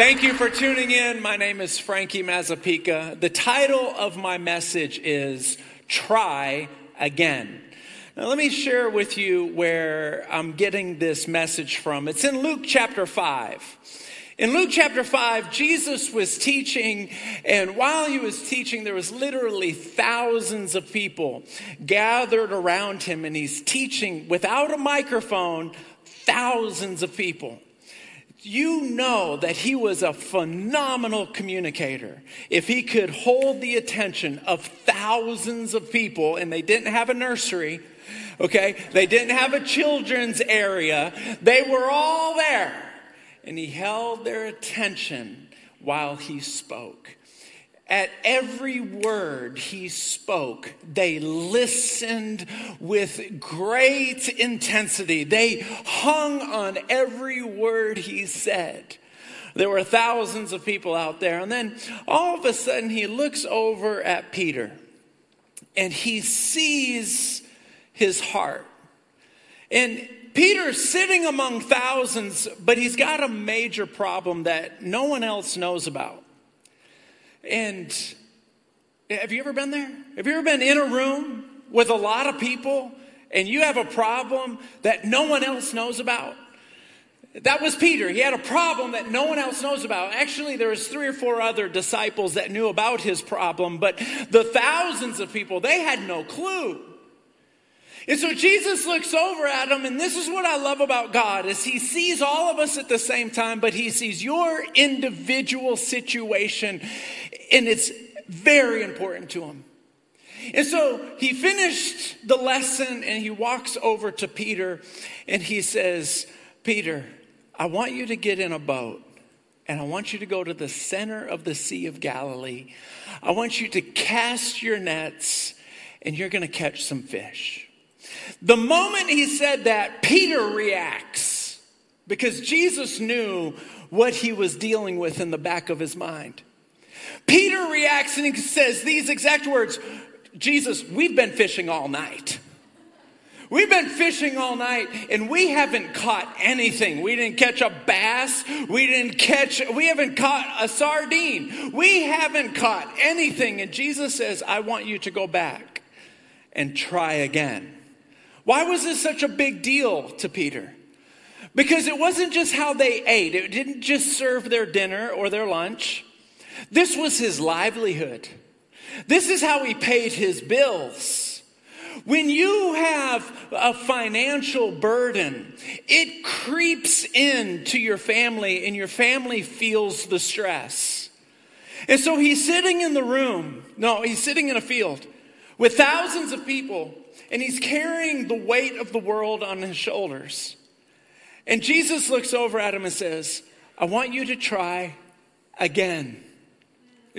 Thank you for tuning in. My name is Frankie Mazzapica. The title of my message is Try Again. Now, let me share with you where I'm getting this message from. It's in Luke chapter 5. In Luke chapter 5, Jesus was teaching, and while he was teaching, there was literally thousands of people gathered around him, and he's teaching without a microphone, thousands of people you know that he was a phenomenal communicator. If he could hold the attention of thousands of people and they didn't have a nursery, okay, they didn't have a children's area, they were all there. And he held their attention while he spoke. At every word he spoke, they listened with great intensity. They hung on every word he said. There were thousands of people out there. And then all of a sudden, he looks over at Peter and he sees his heart. And Peter's sitting among thousands, but he's got a major problem that no one else knows about. And have you ever been there? Have you ever been in a room with a lot of people and you have a problem that no one else knows about? That was Peter. He had a problem that no one else knows about. Actually, there was three or four other disciples that knew about his problem, but the thousands of people, they had no clue. And so Jesus looks over at him, and this is what I love about God is he sees all of us at the same time, but he sees your individual situation, and it's very important to him. And so he finished the lesson and he walks over to Peter and he says, Peter, I want you to get in a boat and I want you to go to the center of the Sea of Galilee. I want you to cast your nets and you're going to catch some fish. The moment he said that, Peter reacts because Jesus knew what he was dealing with in the back of his mind. Peter reacts and he says these exact words Jesus, we've been fishing all night. We've been fishing all night and we haven't caught anything. We didn't catch a bass. We didn't catch, we haven't caught a sardine. We haven't caught anything. And Jesus says, I want you to go back and try again. Why was this such a big deal to Peter? Because it wasn't just how they ate, it didn't just serve their dinner or their lunch. This was his livelihood. This is how he paid his bills. When you have a financial burden, it creeps into your family and your family feels the stress. And so he's sitting in the room, no, he's sitting in a field with thousands of people and he's carrying the weight of the world on his shoulders. And Jesus looks over at him and says, I want you to try again.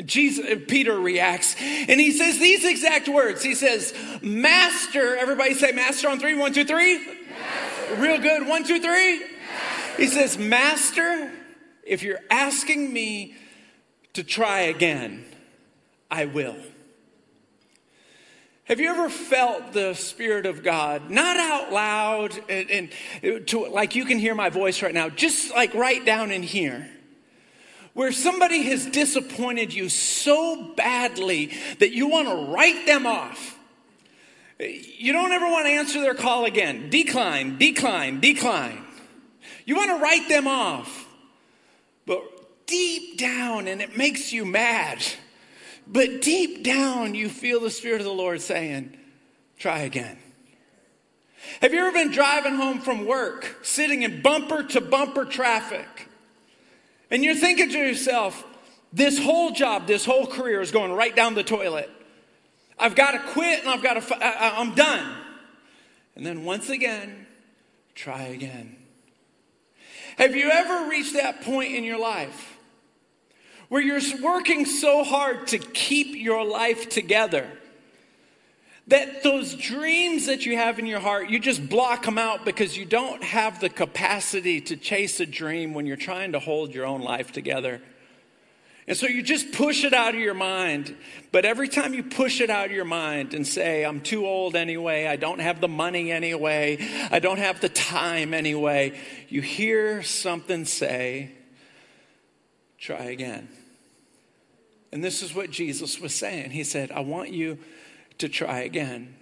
Jesus, Peter reacts and he says these exact words. He says, Master, everybody say master on three. One, two, three. Master. Real good. One, two, three. Master. He says, Master, if you're asking me to try again, I will. Have you ever felt the Spirit of God, not out loud and, and to, like you can hear my voice right now, just like right down in here, where somebody has disappointed you so badly that you want to write them off? You don't ever want to answer their call again. Decline, decline, decline. You want to write them off. But deep down, and it makes you mad but deep down, you feel the Spirit of the Lord saying, try again. Have you ever been driving home from work, sitting in bumper to bumper traffic, and you're thinking to yourself, this whole job, this whole career is going right down the toilet. I've got to quit and I've got to, I, I'm done. And then once again, try again. Have you ever reached that point in your life where you're working so hard to keep your life together that those dreams that you have in your heart, you just block them out because you don't have the capacity to chase a dream when you're trying to hold your own life together. And so you just push it out of your mind. But every time you push it out of your mind and say, I'm too old anyway, I don't have the money anyway, I don't have the time anyway, you hear something say, try again. And this is what Jesus was saying. He said, I want you to try again.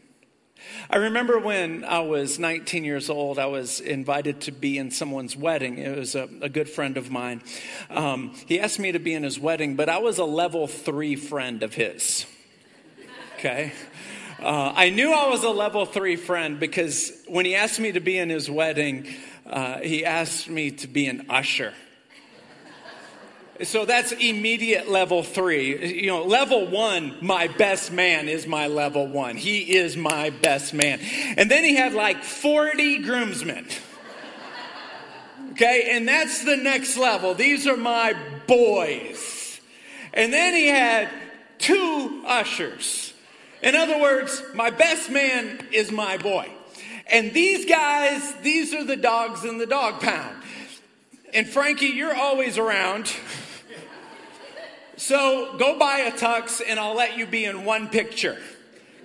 I remember when I was 19 years old, I was invited to be in someone's wedding. It was a, a good friend of mine. Um, he asked me to be in his wedding, but I was a level three friend of his. Okay? Uh, I knew I was a level three friend because when he asked me to be in his wedding, uh, he asked me to be an usher. So that's immediate level three. You know, level one, my best man is my level one. He is my best man. And then he had like 40 groomsmen. Okay, and that's the next level. These are my boys. And then he had two ushers. In other words, my best man is my boy. And these guys, these are the dogs in the dog pound. And Frankie, you're always around. So go buy a tux and I'll let you be in one picture.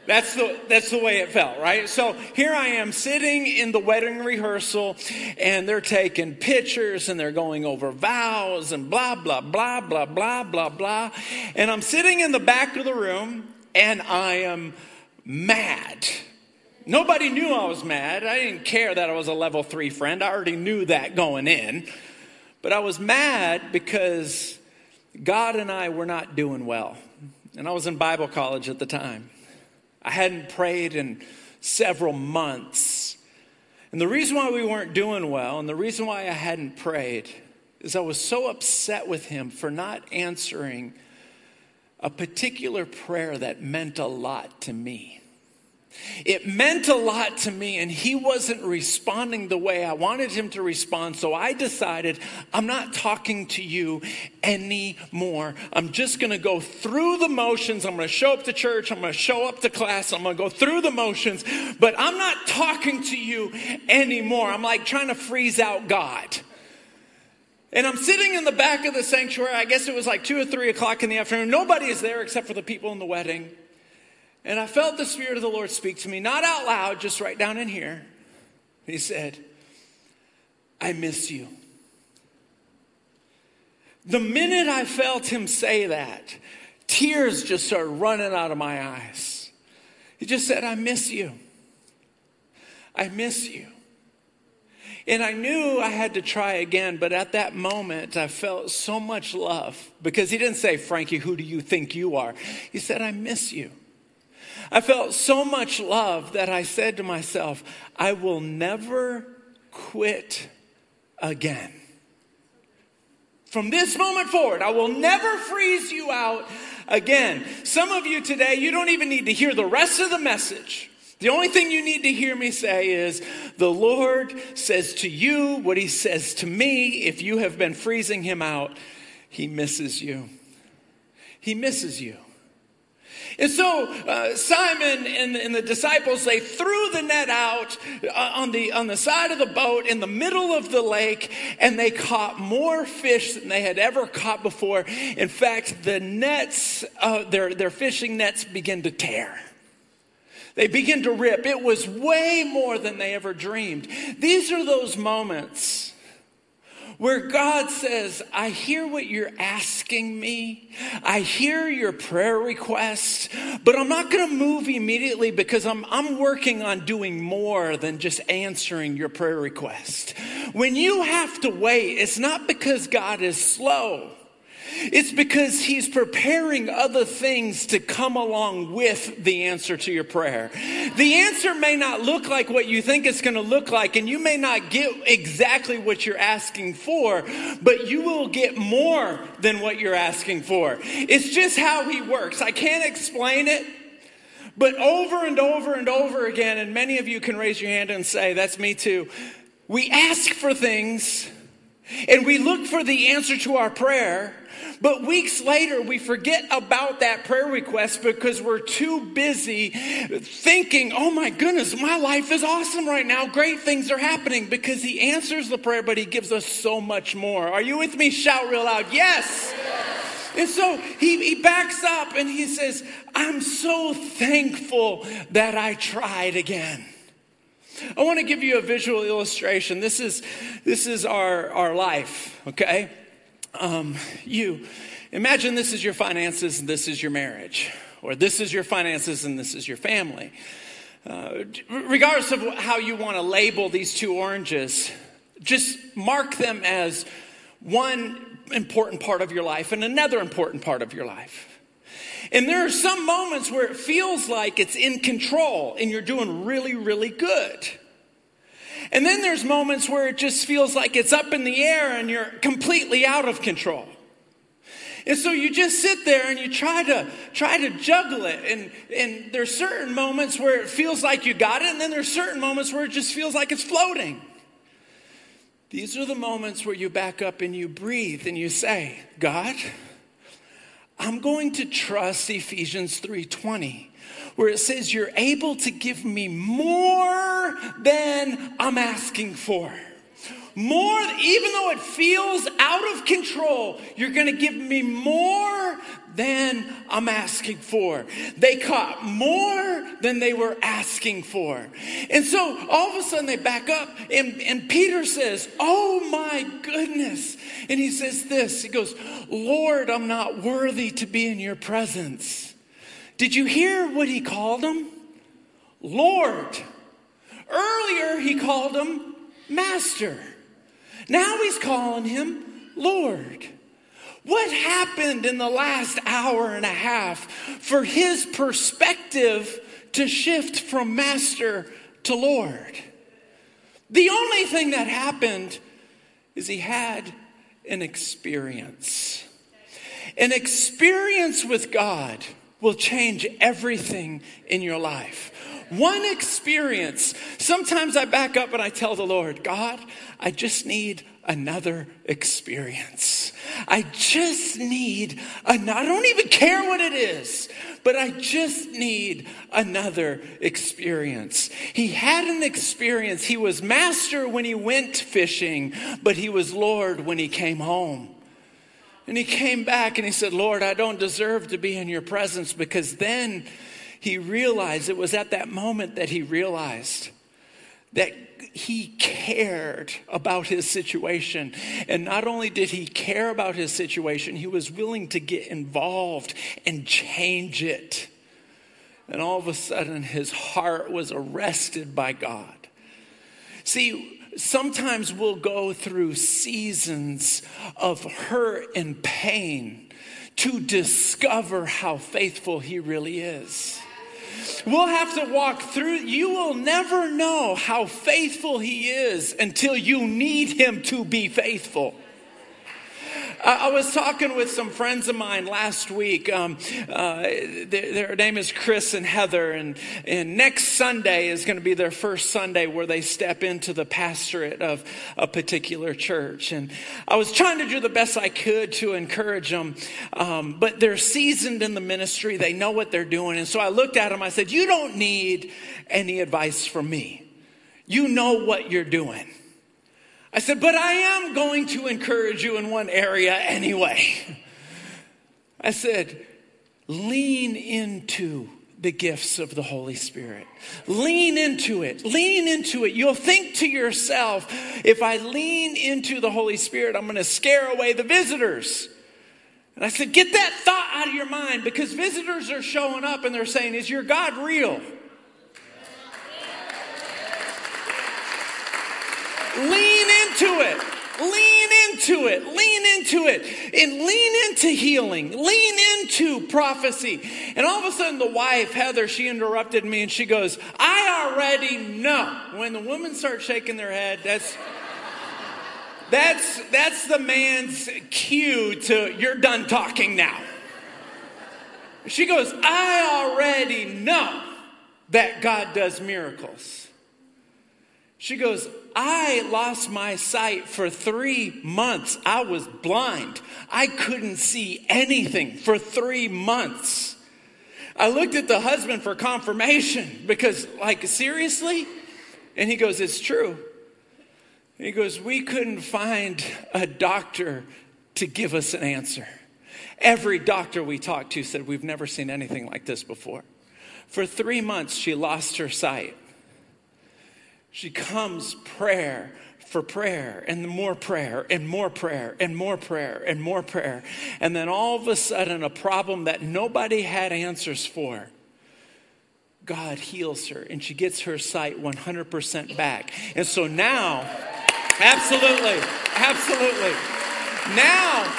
That's the, that's the way it felt, right? So here I am sitting in the wedding rehearsal and they're taking pictures and they're going over vows and blah, blah, blah, blah, blah, blah, blah. And I'm sitting in the back of the room and I am mad. Nobody knew I was mad. I didn't care that I was a level three friend. I already knew that going in. But I was mad because God and I were not doing well. And I was in Bible college at the time. I hadn't prayed in several months. And the reason why we weren't doing well, and the reason why I hadn't prayed, is I was so upset with him for not answering a particular prayer that meant a lot to me. It meant a lot to me, and he wasn't responding the way I wanted him to respond. So I decided I'm not talking to you anymore. I'm just going to go through the motions. I'm going to show up to church. I'm going to show up to class. I'm going to go through the motions, but I'm not talking to you anymore. I'm like trying to freeze out God. And I'm sitting in the back of the sanctuary. I guess it was like two or three o'clock in the afternoon. Nobody is there except for the people in the wedding. And I felt the Spirit of the Lord speak to me, not out loud, just right down in here. He said, I miss you. The minute I felt him say that, tears just started running out of my eyes. He just said, I miss you. I miss you. And I knew I had to try again, but at that moment, I felt so much love because he didn't say, Frankie, who do you think you are? He said, I miss you. I felt so much love that I said to myself, I will never quit again. From this moment forward, I will never freeze you out again. Some of you today, you don't even need to hear the rest of the message. The only thing you need to hear me say is the Lord says to you what he says to me. If you have been freezing him out, he misses you. He misses you. And so uh, Simon and, and, the disciples, they threw the net out uh, on, the, on the side of the boat in the middle of the lake, and they caught more fish than they had ever caught before. In fact, the nets, uh, their, their fishing nets began to tear. They begin to rip. It was way more than they ever dreamed. These are those moments where God says, I hear what you're asking me. I hear your prayer requests, but I'm not going to move immediately because I'm, I'm working on doing more than just answering your prayer request. When you have to wait, it's not because God is slow. It's because he's preparing other things to come along with the answer to your prayer. The answer may not look like what you think it's going to look like, and you may not get exactly what you're asking for, but you will get more than what you're asking for. It's just how he works. I can't explain it. But over and over and over again, and many of you can raise your hand and say, That's me too. We ask for things and we look for the answer to our prayer, but weeks later, we forget about that prayer request because we're too busy thinking, oh my goodness, my life is awesome right now. Great things are happening because He answers the prayer, but He gives us so much more. Are you with me? Shout real loud, yes. And so he, he backs up and he says, I'm so thankful that I tried again. I want to give you a visual illustration. This is, this is our, our life, okay? um, you imagine this is your finances and this is your marriage, or this is your finances and this is your family. Uh, regardless of how you want to label these two oranges, just mark them as one important part of your life and another important part of your life. And there are some moments where it feels like it's in control and you're doing really, really good. And then there's moments where it just feels like it's up in the air and you're completely out of control. And so you just sit there and you try to try to juggle it. And, and there's certain moments where it feels like you got it, and then there's certain moments where it just feels like it's floating. These are the moments where you back up and you breathe and you say, God, I'm going to trust Ephesians 3:20 where it says you're able to give me more than I'm asking for. More, even though it feels out of control, you're going to give me more than I'm asking for. They caught more than they were asking for. And so all of a sudden they back up, and, and Peter says, Oh my goodness. And he says this He goes, Lord, I'm not worthy to be in your presence. Did you hear what he called him? Lord. Earlier he called him Master. Now he's calling him Lord. What happened in the last hour and a half for his perspective to shift from master to Lord? The only thing that happened is he had an experience. An experience with God will change everything in your life. One experience. Sometimes I back up and I tell the Lord, God, I just need another experience. I just need another, I don't even care what it is, but I just need another experience. He had an experience. He was master when he went fishing, but he was Lord when he came home. And he came back and he said, Lord, I don't deserve to be in your presence because then he realized, it was at that moment that he realized that he cared about his situation. And not only did he care about his situation, he was willing to get involved and change it. And all of a sudden, his heart was arrested by God. See, sometimes we'll go through seasons of hurt and pain to discover how faithful he really is. We'll have to walk through. You will never know how faithful He is until you need Him to be faithful. I was talking with some friends of mine last week. Um, uh, their, their, name is Chris and Heather, and, and next Sunday is going to be their first Sunday where they step into the pastorate of a particular church. And I was trying to do the best I could to encourage them, um, but they're seasoned in the ministry. They know what they're doing. And so I looked at them. I said, You don't need any advice from me. You know what you're doing. I said, but I am going to encourage you in one area anyway. I said, lean into the gifts of the Holy Spirit. Lean into it. Lean into it. You'll think to yourself, if I lean into the Holy Spirit, I'm going to scare away the visitors. And I said, get that thought out of your mind because visitors are showing up and they're saying, Is your God real? Lean into it. Lean into it. Lean into it. And lean into healing. Lean into prophecy. And all of a sudden, the wife, Heather, she interrupted me and she goes, I already know. When the women start shaking their head, that's. That's, that's the man's cue to, you're done talking now. She goes, I already know that God does miracles. She goes, I lost my sight for three months. I was blind. I couldn't see anything for three months. I looked at the husband for confirmation because, like, seriously? And he goes, It's true. He goes, We couldn't find a doctor to give us an answer. Every doctor we talked to said, We've never seen anything like this before. For three months, she lost her sight. She comes prayer for prayer and more prayer and more prayer and more prayer and more prayer. And then all of a sudden, a problem that nobody had answers for. God heals her and she gets her sight 100% back. And so now, absolutely, absolutely. Now,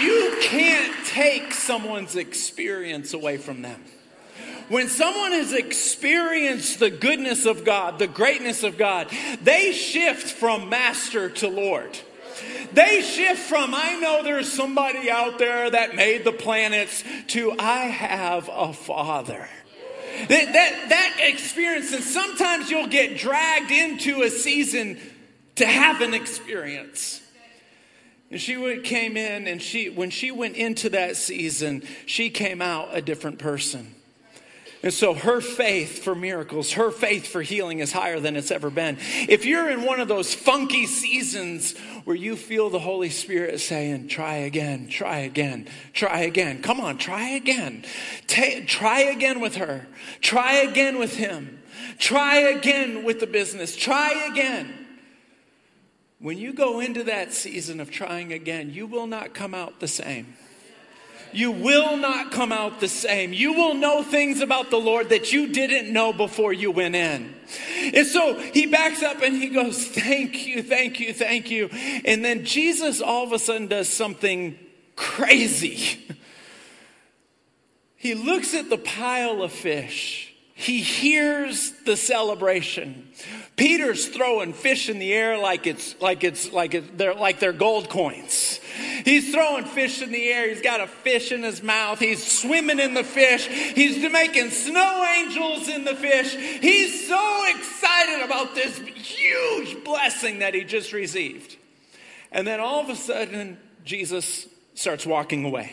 you can't take someone's experience away from them. When someone has experienced the goodness of God, the greatness of God, they shift from master to Lord. They shift from, I know there's somebody out there that made the planets, to, I have a father. That, that, that experience, and sometimes you'll get dragged into a season to have an experience. And she came in, and she, when she went into that season, she came out a different person. And so her faith for miracles, her faith for healing is higher than it's ever been. If you're in one of those funky seasons where you feel the Holy Spirit saying, try again, try again, try again, come on, try again. Ta- try again with her, try again with him, try again with the business, try again. When you go into that season of trying again, you will not come out the same you will not come out the same. You will know things about the Lord that you didn't know before you went in. And so he backs up and he goes, Thank you, thank you, thank you. And then Jesus all of a sudden does something crazy. He looks at the pile of fish. He hears the celebration. Peter's throwing fish in the air like it's like it's like it, they're like they're gold coins. He's throwing fish in the air. He's got a fish in his mouth. He's swimming in the fish. He's making snow angels in the fish. He's so excited about this huge blessing that he just received. And then all of a sudden, Jesus starts walking away.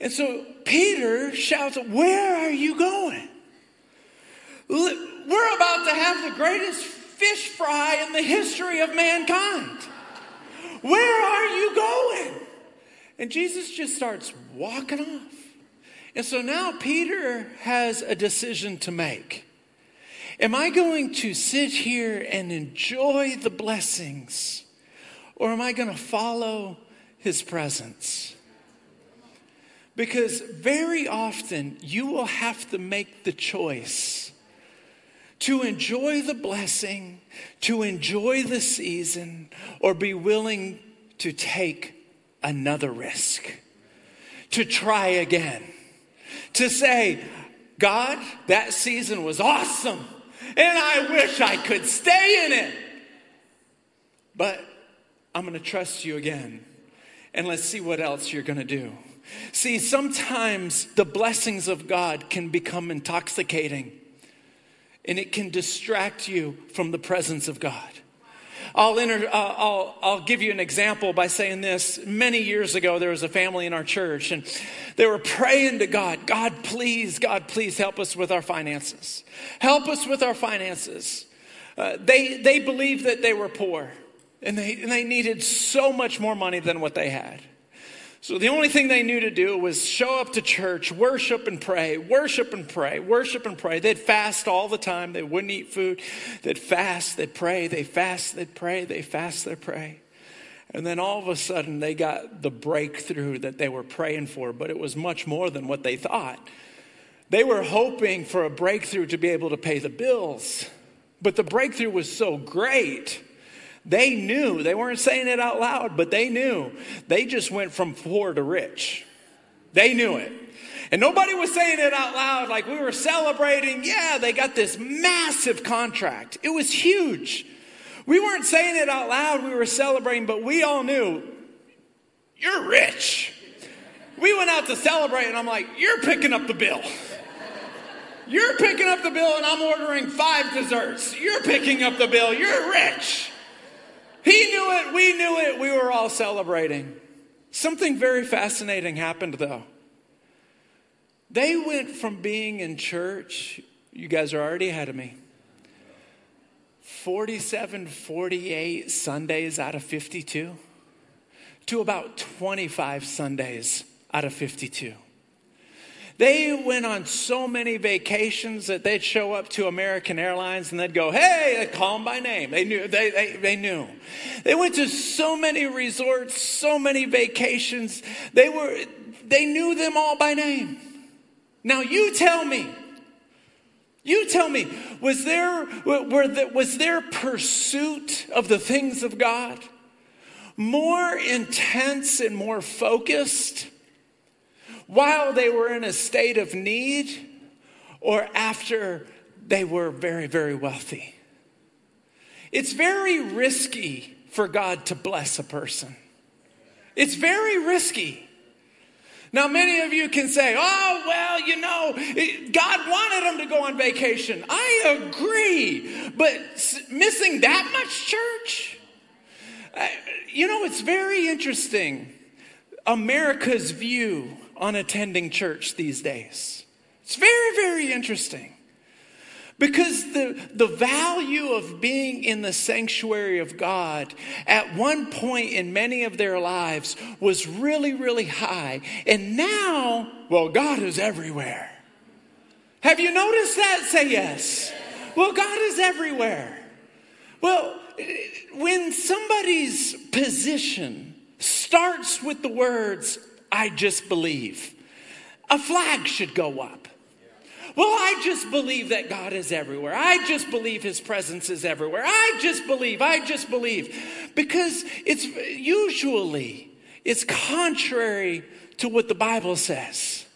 And so Peter shouts, Where are you going? We're about to have the greatest fish fry in the history of mankind. Where are you going? And Jesus just starts walking off. And so now Peter has a decision to make. Am I going to sit here and enjoy the blessings, or am I going to follow his presence? Because very often you will have to make the choice to enjoy the blessing, to enjoy the season, or be willing to take another risk, to try again, to say, God, that season was awesome, and I wish I could stay in it. But I'm going to trust you again, and let's see what else you're going to do. See, sometimes the blessings of God can become intoxicating and it can distract you from the presence of God. I'll, I'll, I'll give you an example by saying this. Many years ago, there was a family in our church, and they were praying to God God, please, God, please help us with our finances. Help us with our finances. Uh, they, they believed that they were poor, and they, and they needed so much more money than what they had. So the only thing they knew to do was show up to church, worship and pray, worship and pray, worship and pray. They'd fast all the time. They wouldn't eat food. They'd fast, they'd pray, they fast, they'd pray, they fast, they pray. And then all of a sudden they got the breakthrough that they were praying for, but it was much more than what they thought. They were hoping for a breakthrough to be able to pay the bills, but the breakthrough was so great they knew, they weren't saying it out loud, but they knew. They just went from poor to rich. They knew it. And nobody was saying it out loud like we were celebrating. Yeah, they got this massive contract. It was huge. We weren't saying it out loud, we were celebrating, but we all knew you're rich. We went out to celebrate, and I'm like, you're picking up the bill. You're picking up the bill, and I'm ordering five desserts. You're picking up the bill. You're rich. He knew it, we knew it, we were all celebrating. Something very fascinating happened though. They went from being in church, you guys are already ahead of me, 47, 48 Sundays out of 52 to about 25 Sundays out of 52. They went on so many vacations that they'd show up to American Airlines and they'd go, hey, they call them by name. They knew, they, they, they knew. They went to so many resorts, so many vacations. They were, they knew them all by name. Now you tell me, you tell me, was there, were the, was their pursuit of the things of God more intense and more focused while they were in a state of need or after they were very, very wealthy. It's very risky for God to bless a person. It's very risky. Now, many of you can say, oh, well, you know, God wanted them to go on vacation. I agree. But missing that much church? Uh, you know, it's very interesting. America's view on attending church these days. It's very, very interesting. Because the, the value of being in the sanctuary of God at one point in many of their lives was really, really high. And now, well, God is everywhere. Have you noticed that? Say yes. Well, God is everywhere. Well, when somebody's position starts with the words, I just believe. A flag should go up. Well, I just believe that God is everywhere. I just believe his presence is everywhere. I just believe. I just believe. Because it's usually it's contrary to what the Bible says.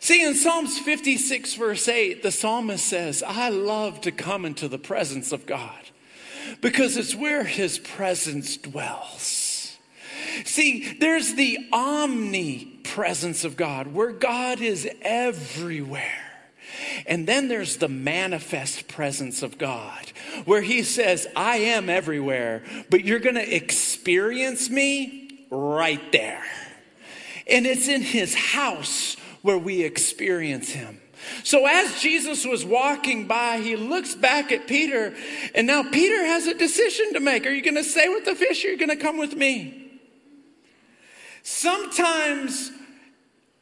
See, in Psalms 56, verse 8, the psalmist says, I love to come into the presence of God because it's where his presence dwells. See, there's the omnipresence of God, where God is everywhere. And then there's the manifest presence of God, where He says, I am everywhere, but you're going to experience me right there. And it's in His house where we experience Him. So as Jesus was walking by, he looks back at Peter, and now Peter has a decision to make. Are you going to stay with the fish or are you going to come with me? Sometimes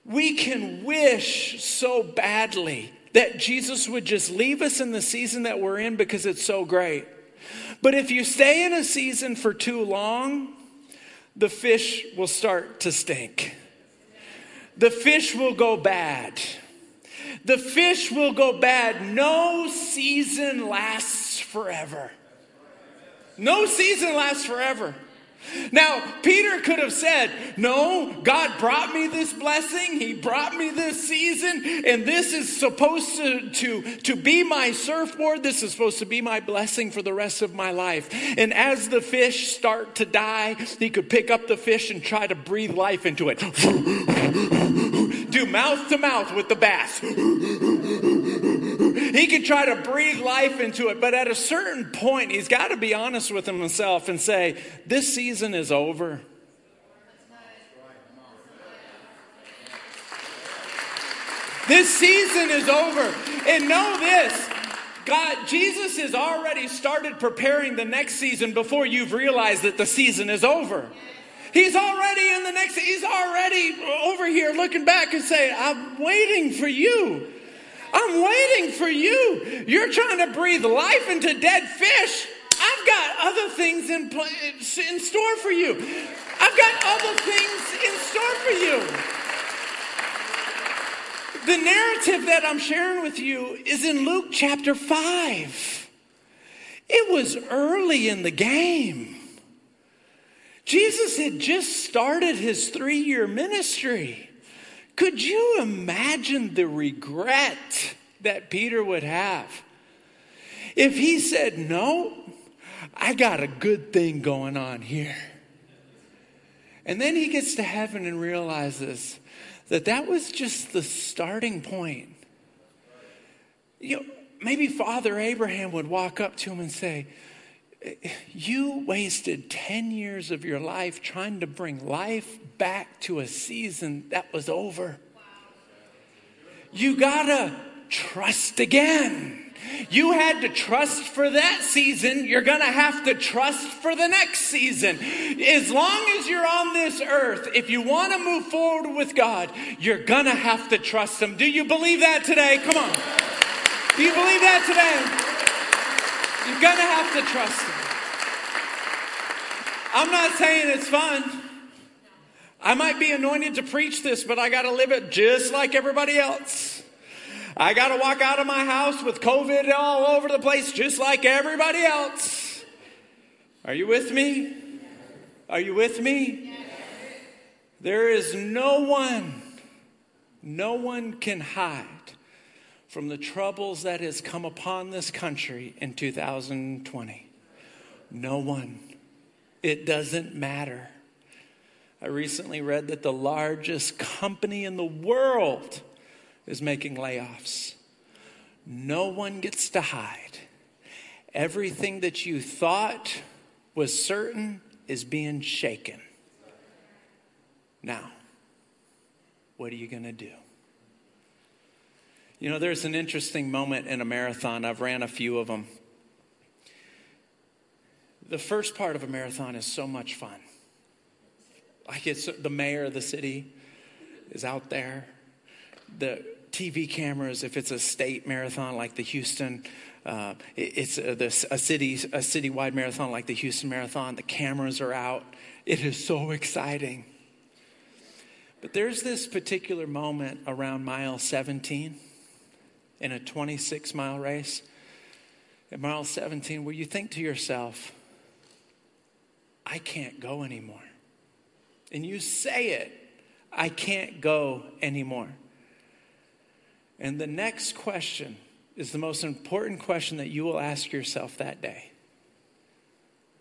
we can wish so badly that Jesus would just leave us in the season that we're in because it's so great. But if you stay in a season for too long, the fish will start to stink. The fish will go bad. The fish will go bad. No season lasts forever. No season lasts forever. Now, Peter could have said, No, God brought me this blessing. He brought me this season, and this is supposed to, to, to be my surfboard. This is supposed to be my blessing for the rest of my life. And as the fish start to die, he could pick up the fish and try to breathe life into it. Do mouth to mouth with the bass. He could try to breathe life into it, but at a certain point, he's got to be honest with himself and say, This season is over. This season is over. And know this God, Jesus has already started preparing the next season before you've realized that the season is over. He's already in the next, he's already over here looking back and saying, I'm waiting for you. I'm waiting for you. You're trying to breathe life into dead fish. I've got other things in, in store for you. I've got other things in store for you. The narrative that I'm sharing with you is in Luke chapter 5. It was early in the game. Jesus had just started his three year ministry. Could you imagine the regret that Peter would have if he said, No, I got a good thing going on here? And then he gets to heaven and realizes that that was just the starting point. You know, maybe Father Abraham would walk up to him and say, you wasted 10 years of your life trying to bring life back to a season that was over. You gotta trust again. You had to trust for that season. You're going to have to trust for the next season. As long as you're on this earth, if you want to move forward with God, you're going to have to trust Him. Do you believe that today? Come on. Do you believe that today? You're going to have to trust Him. I'm not saying it's fun. I might be anointed to preach this, but I got to live it just like everybody else. I got to walk out of my house with COVID all over the place, just like everybody else. Are you with me? Are you with me? There is no one, no one can hide from the troubles that has come upon this country in 2020. No one. It doesn't matter. I recently read that the largest company in the world is making layoffs. No one gets to hide. Everything that you thought was certain is being shaken. Now, what are you going to do? You know, there's an interesting moment in a marathon. I've ran a few of them. The first part of a marathon is so much fun. Like it's the mayor of the city is out there. The TV cameras, if it's a state marathon like the Houston, uh, it's a, the, a city a citywide marathon like the Houston Marathon. The cameras are out. It is so exciting. But there's this particular moment around mile 17 in a 26 mile race. At mile 17, where you think to yourself, I can't go anymore and you say it, I can't go anymore. And the next question is the most important question that you will ask yourself that day.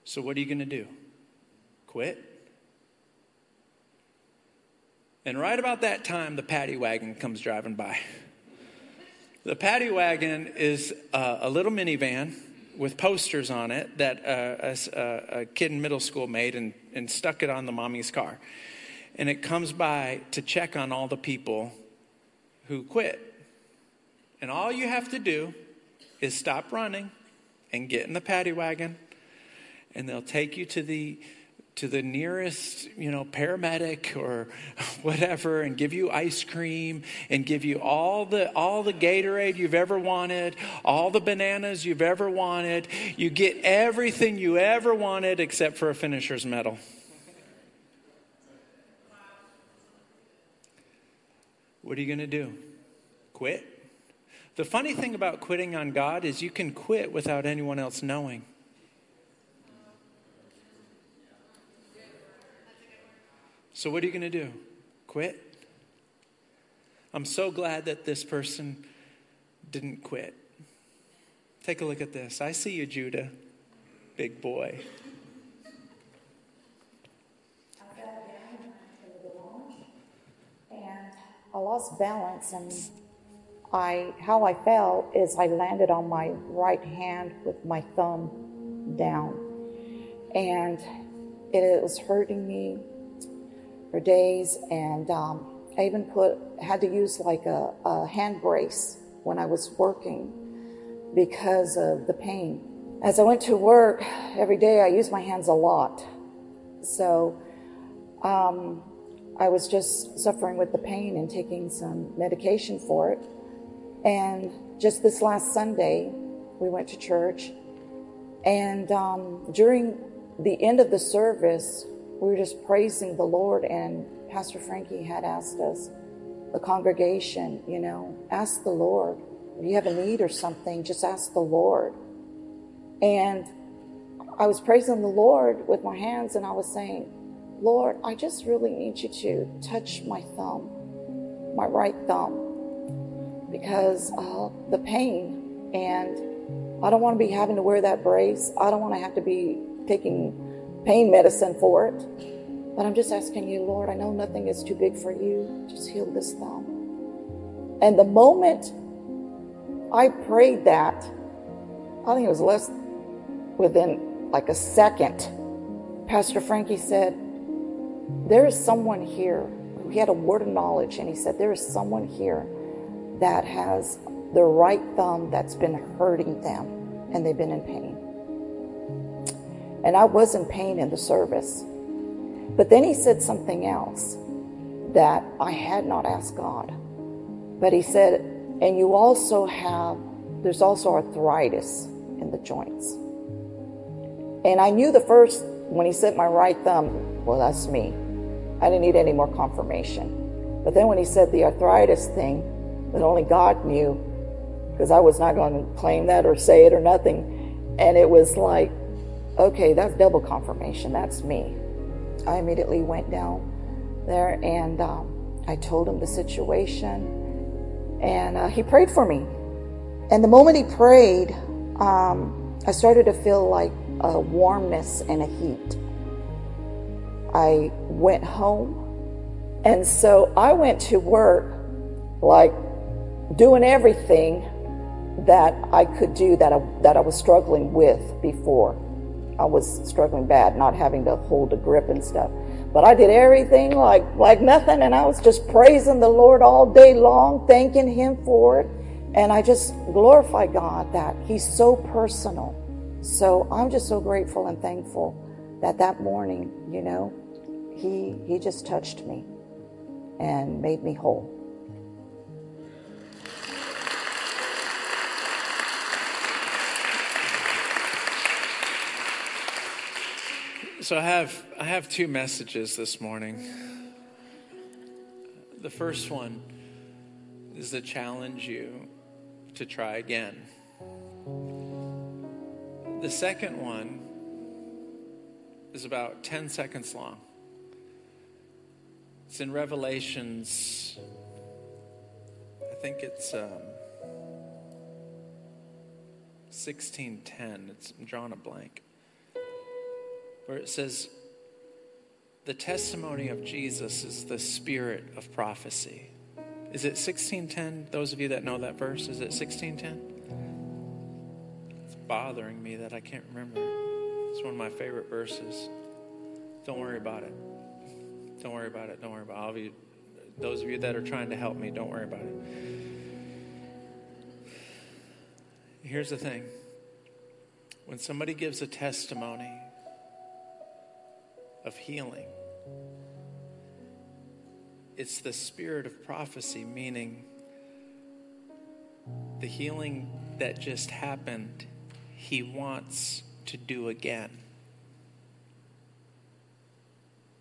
So, what are you going to do? Quit? And right about that time, the paddy wagon comes driving by. The paddy wagon is uh, a little minivan with posters on it that uh, a, a, kid in middle school made and, and stuck it on the mommy's car. And it comes by to check on all the people who quit. And all you have to do is stop running and get in the paddy wagon, and they'll take you to the to the nearest, you know, paramedic or whatever and give you ice cream and give you all the all the Gatorade you've ever wanted, all the bananas you've ever wanted. You get everything you ever wanted except for a finisher's medal. What are you going to do? Quit? The funny thing about quitting on God is you can quit without anyone else knowing. So, what are you going to do? Quit? I'm so glad that this person didn't quit. Take a look at this. I see you, Judah, big boy. I lost balance and I how I fell is I landed on my right hand with my thumb down. And it was hurting me for days, and um, I even put had to use like a, a hand brace when I was working because of the pain. As I went to work every day, I used my hands a lot, so um, I was just suffering with the pain and taking some medication for it. And just this last Sunday, we went to church, and um, during the end of the service, we were just praising the Lord, and Pastor Frankie had asked us, the congregation, you know, ask the Lord. If you have a need or something, just ask the Lord. And I was praising the Lord with my hands, and I was saying, Lord, I just really need you to touch my thumb, my right thumb, because uh, the pain, and I don't want to be having to wear that brace. I don't want to have to be taking pain medicine for it. But I'm just asking you, Lord, I know nothing is too big for you. Just heal this thumb. And the moment I prayed that, I think it was less within like a second, Pastor Frankie said, There is someone here. He had a word of knowledge, and he said, There is someone here that has the right thumb that's been hurting them and they've been in pain. And I was in pain in the service. But then he said something else that I had not asked God. But he said, and you also have, there's also arthritis in the joints. And I knew the first, when he said my right thumb, well, that's me. I didn't need any more confirmation. But then when he said the arthritis thing, that only God knew, because I was not going to claim that or say it or nothing. And it was like, okay, that's double confirmation. That's me. I immediately went down there and um, I told him the situation. And uh, he prayed for me. And the moment he prayed, um, I started to feel like a warmness and a heat. I went home. And so I went to work like doing everything that I could do that I, that I was struggling with before. I was struggling bad, not having to hold a grip and stuff. But I did everything like like nothing, and I was just praising the Lord all day long, thanking Him for it. And I just glorify God that He's so personal. So I'm just so grateful and thankful that that morning, you know, He He just touched me and made me whole. So I have I have two messages this morning. The first one is to challenge you to try again. The second one is about 10 seconds long. It's in Revelations, I think it's um, 1610. It's I'm drawing a blank where it says, The testimony of Jesus is the spirit of prophecy. Is it 1610? Those of you that know that verse, is it 1610? It's bothering me that I can't remember. It's one of my favorite verses. Don't worry about it. Don't worry about it. Don't worry about it. All of you, those of you that are trying to help me, don't worry about it. Here's the thing when somebody gives a testimony, of healing. It's the spirit of prophecy, meaning the healing that just happened, he wants to do again.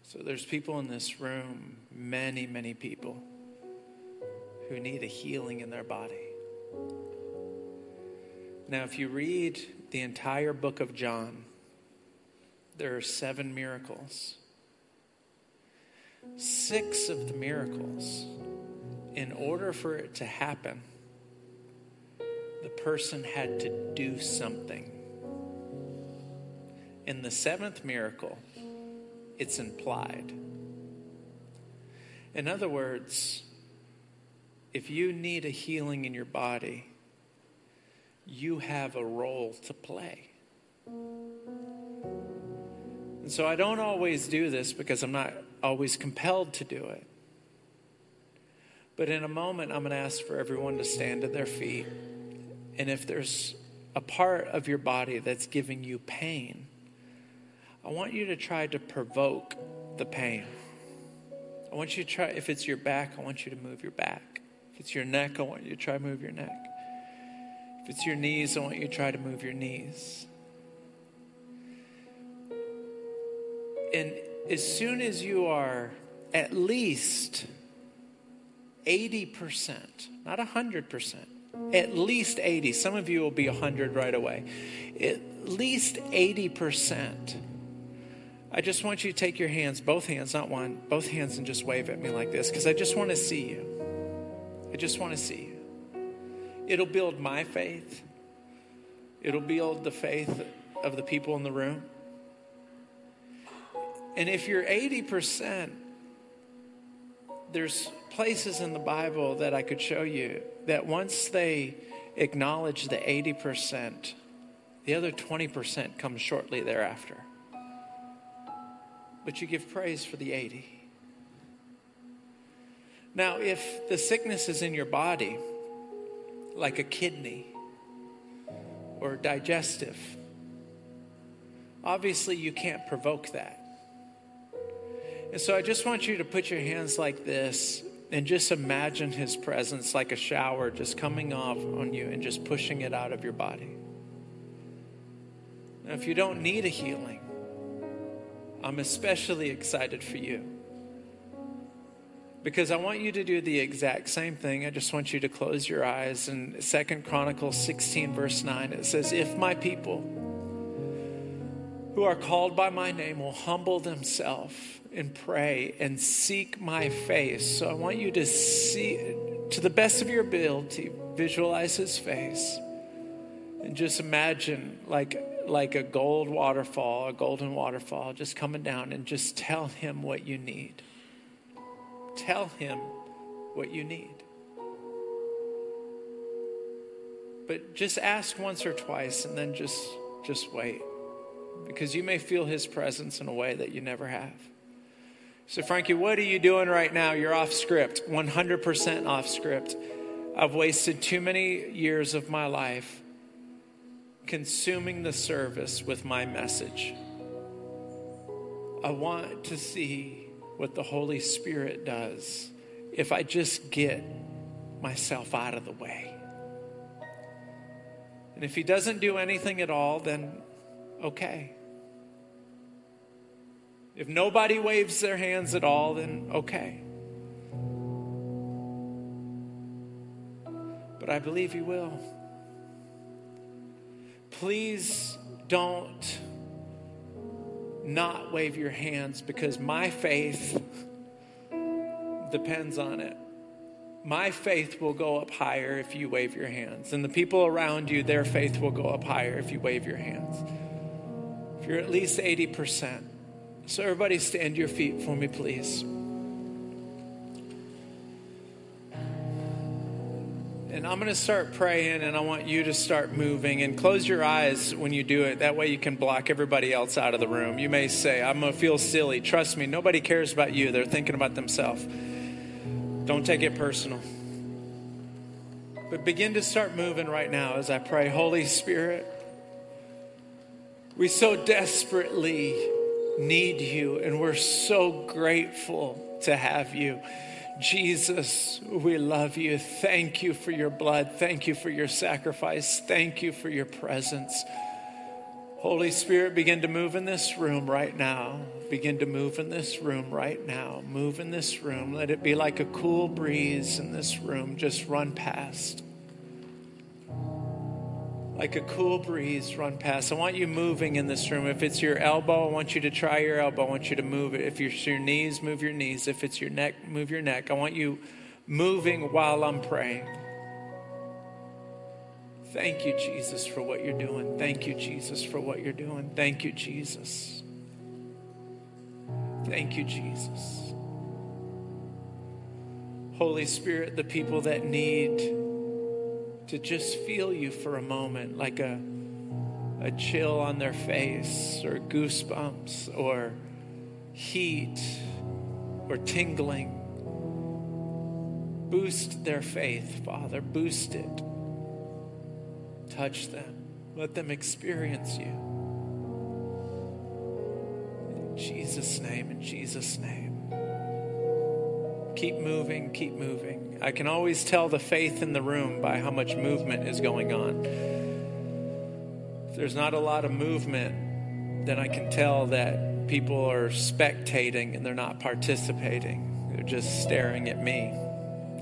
So there's people in this room, many, many people, who need a healing in their body. Now, if you read the entire book of John, there are seven miracles. Six of the miracles, in order for it to happen, the person had to do something. In the seventh miracle, it's implied. In other words, if you need a healing in your body, you have a role to play. And so I don't always do this because I'm not always compelled to do it. But in a moment, I'm going to ask for everyone to stand at their feet. And if there's a part of your body that's giving you pain, I want you to try to provoke the pain. I want you to try, if it's your back, I want you to move your back. If it's your neck, I want you to try to move your neck. If it's your knees, I want you to try to move your knees. And as soon as you are at least 80%, not 100%, at least 80, some of you will be 100 right away, at least 80%. I just want you to take your hands, both hands, not one, both hands, and just wave at me like this because I just want to see you. I just want to see you. It'll build my faith, it'll build the faith of the people in the room. And if you're 80%, there's places in the Bible that I could show you that once they acknowledge the 80%, the other 20% comes shortly thereafter. But you give praise for the 80. Now, if the sickness is in your body like a kidney or digestive. Obviously, you can't provoke that. And so I just want you to put your hands like this and just imagine his presence like a shower just coming off on you and just pushing it out of your body. Now, if you don't need a healing, I'm especially excited for you because I want you to do the exact same thing. I just want you to close your eyes. In Second Chronicles 16, verse 9, it says, If my people who are called by my name will humble themselves and pray and seek my face. So I want you to see, to the best of your ability, visualize his face and just imagine like like a gold waterfall, a golden waterfall just coming down and just tell him what you need. Tell him what you need. But just ask once or twice and then just just wait. Because you may feel his presence in a way that you never have. So Frankie, what are you doing right now? You're off script, 100% off script. I've wasted too many years of my life consuming the service with my message. I want to see what the Holy Spirit does if I just get myself out of the way. And if He doesn't do anything at all, then okay. If nobody waves their hands at all, then okay. But I believe He will. Please don't not wave your hands because my faith depends on it. My faith will go up higher if you wave your hands. And the people around you, their faith will go up higher if you wave your hands. If you're at least 80%. So, everybody, stand your feet for me, please. And I'm going to start praying, and I want you to start moving. And close your eyes when you do it. That way, you can block everybody else out of the room. You may say, I'm going to feel silly. Trust me, nobody cares about you. They're thinking about themselves. Don't take it personal. But begin to start moving right now as I pray. Holy Spirit, we so desperately need you, and we're so grateful to have you. Jesus, we love you. Thank you for your blood. Thank you for your sacrifice. Thank you for your presence. Holy Spirit, begin to move in this room right now. Begin to move in this room right now. Move in this room. Let it be like a cool breeze in this room. Just run past like a cool breeze run past. I want you moving in this room. If it's your elbow, I want you to try your elbow. I want you to move it. If it's your knees, move your knees. If it's your neck, move your neck. I want you moving while I'm praying. Thank you, Jesus, for what you're doing. Thank you, Jesus, for what you're doing. Thank you, Jesus. Thank you, Jesus. Holy Spirit, the people that need to just feel you for a moment, like a, a chill on their face, or goosebumps, or heat, or tingling. Boost their faith, Father. Boost it. Touch them. Let them experience you. In Jesus' name, in Jesus' name. Keep moving, keep moving. I can always tell the faith in the room by how much movement is going on. If there's not a lot of movement, then I can tell that people are spectating and they're not participating. They're just staring at me.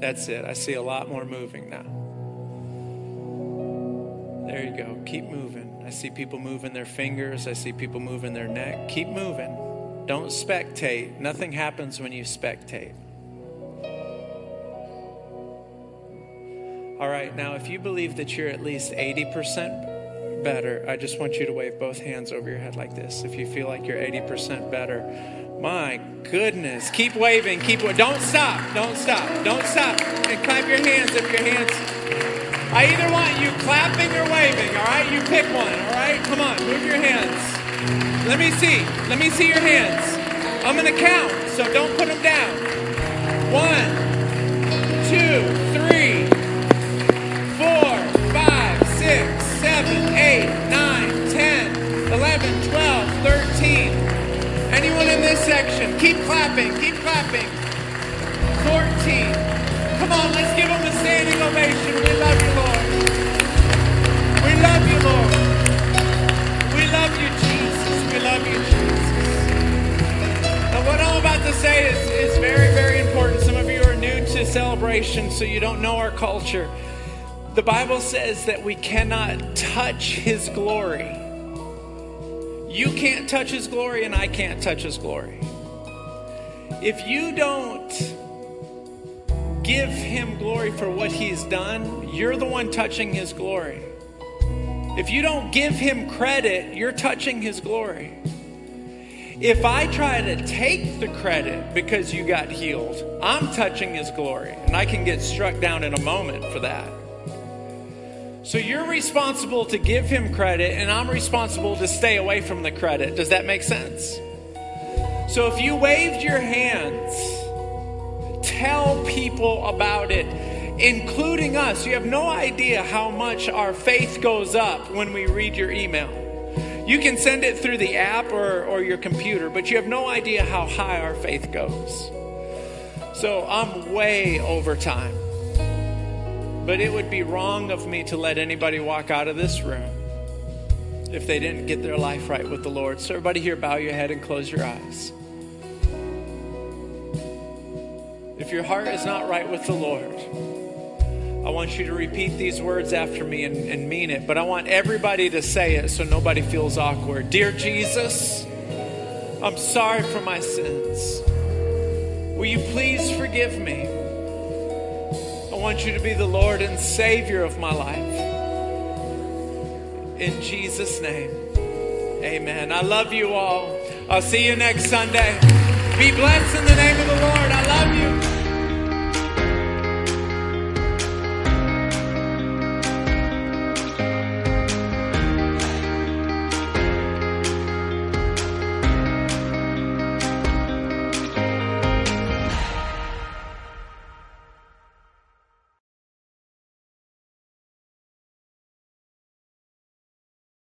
That's it. I see a lot more moving now. There you go. Keep moving. I see people moving their fingers. I see people moving their neck. Keep moving. Don't spectate. Nothing happens when you spectate. All right, now if you believe that you're at least 80% better, I just want you to wave both hands over your head like this. If you feel like you're 80% better, my goodness, keep waving, keep don't stop, don't stop, don't stop, and clap your hands if your hands. I either want you clapping or waving, all right? You pick one, all right? Come on, move your hands. Let me see, let me see your hands. I'm gonna count, so don't put them down. Keep clapping, keep clapping. 14. Come on, let's give them a standing ovation. We love you, Lord. We love you, Lord. We love you, Jesus. We love you, Jesus. Now, what I'm about to say is, is very, very important. Some of you are new to celebration, so you don't know our culture. The Bible says that we cannot touch His glory. You can't touch His glory, and I can't touch His glory. If you don't give Him glory for what He's done, you're the one touching His glory. If you don't give Him credit, you're touching His glory. If I try to take the credit because you got healed, I'm touching His glory, and I can get struck down in a moment for that. So you're responsible to give him credit, and I'm responsible to stay away from the credit. Does that make sense? So if you waved your hands, tell people about it, including us. You have no idea how much our faith goes up when we read your email. You can send it through the app or, or your computer, but you have no idea how high our faith goes. So I'm way over time. But it would be wrong of me to let anybody walk out of this room if they didn't get their life right with the Lord. So, everybody here, bow your head and close your eyes. If your heart is not right with the Lord, I want you to repeat these words after me and, and mean it, but I want everybody to say it so nobody feels awkward. Dear Jesus, I'm sorry for my sins. Will you please forgive me? I want you to be the Lord and Savior of my life. In Jesus' name, amen. I love you all. I'll see you next Sunday. Be blessed in the name of the Lord.